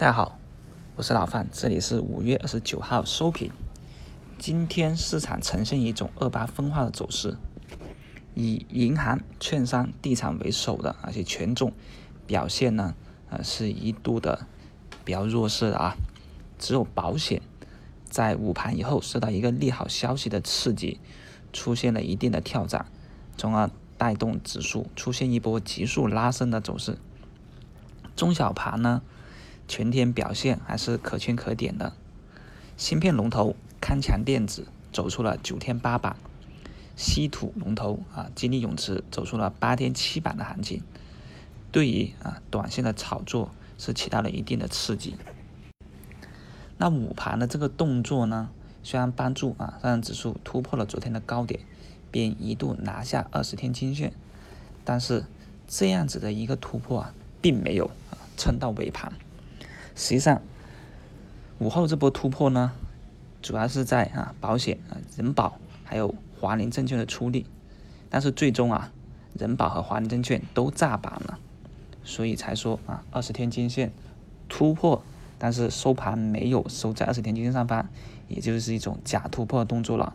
大家好，我是老范，这里是五月二十九号收评。今天市场呈现一种二八分化的走势，以银行、券商、地产为首的而且权重表现呢，呃，是一度的比较弱势的啊。只有保险在午盘以后受到一个利好消息的刺激，出现了一定的跳涨，从而带动指数出现一波急速拉升的走势。中小盘呢？全天表现还是可圈可点的，芯片龙头康强电子走出了九天八板，稀土龙头啊金立永磁走出了八天七板的行情，对于啊短线的炒作是起到了一定的刺激。那午盘的这个动作呢，虽然帮助啊上证指数突破了昨天的高点，并一度拿下二十天均线，但是这样子的一个突破啊，并没有啊撑到尾盘。实际上，午后这波突破呢，主要是在啊保险啊人保还有华林证券的出力，但是最终啊人保和华林证券都炸板了，所以才说啊二十天均线突破，但是收盘没有收在二十天均线上方，也就是一种假突破的动作了。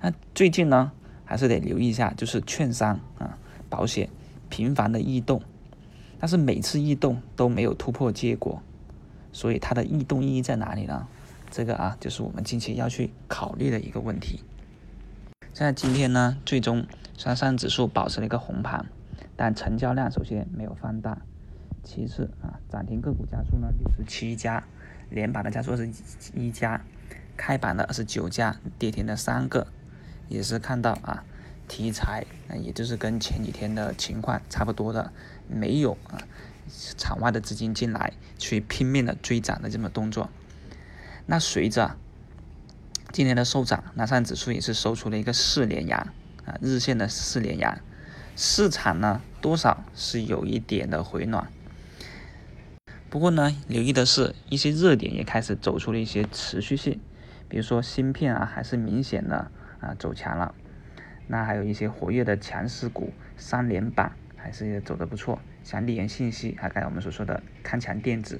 那最近呢，还是得留意一下，就是券商啊保险频繁的异动，但是每次异动都没有突破结果。所以它的异动意义在哪里呢？这个啊，就是我们近期要去考虑的一个问题。现在今天呢，最终上上指数保持了一个红盘，但成交量首先没有放大，其次啊，涨停个股家数呢六十七家，连板的家数是一家，开板的二十九家，跌停的三个，也是看到啊，题材啊，也就是跟前几天的情况差不多的，没有啊。场外的资金进来，去拼命的追涨的这么动作，那随着今天的收涨，南上指数也是收出了一个四连阳啊，日线的四连阳，市场呢多少是有一点的回暖，不过呢，留意的是一些热点也开始走出了一些持续性，比如说芯片啊，还是明显的啊走强了，那还有一些活跃的强势股，三连板。还是走的不错。像利源信息，啊刚才我们所说的康强电子，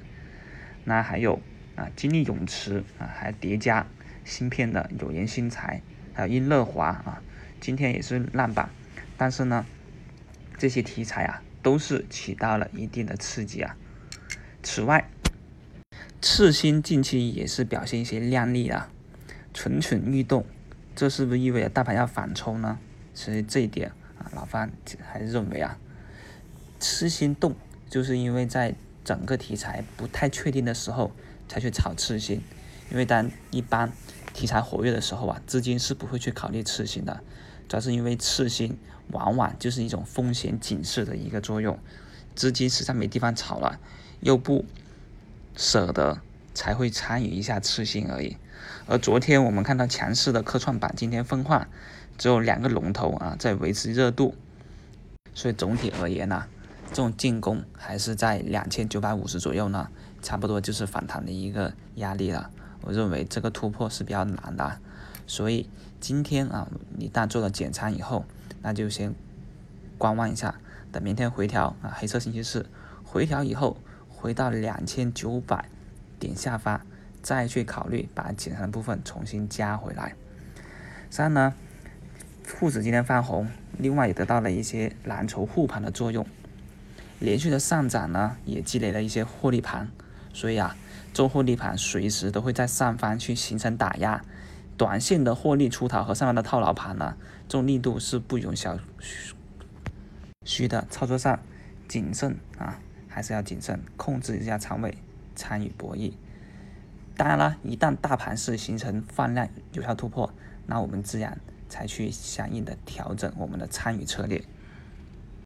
那还有啊金立永磁啊，还叠加芯片的有源新材，还有英乐华啊，今天也是烂板，但是呢，这些题材啊都是起到了一定的刺激啊。此外，次新近期也是表现一些靓丽啊，蠢蠢欲动，这是不是意味着大盘要反抽呢？其实这一点啊，老方还是认为啊。次新动，就是因为在整个题材不太确定的时候才去炒次新，因为当一般题材活跃的时候啊，资金是不会去考虑次新的，主要是因为次新往往就是一种风险警示的一个作用，资金实在没地方炒了，又不舍得，才会参与一下次新而已。而昨天我们看到强势的科创板今天分化，只有两个龙头啊在维持热度，所以总体而言呢。这种进攻还是在两千九百五十左右呢，差不多就是反弹的一个压力了。我认为这个突破是比较难的，所以今天啊，一旦做了减仓以后，那就先观望一下，等明天回调啊，黑色星期四回调以后，回到两千九百点下方，再去考虑把减仓的部分重新加回来。三呢，沪指今天翻红，另外也得到了一些蓝筹护盘的作用。连续的上涨呢，也积累了一些获利盘，所以啊，做获利盘随时都会在上方去形成打压，短线的获利出逃和上方的套牢盘呢，这种力度是不容小觑的。操作上谨慎啊，还是要谨慎，控制一下仓位，参与博弈。当然了，一旦大盘是形成放量有效突破，那我们自然才去相应的调整我们的参与策略。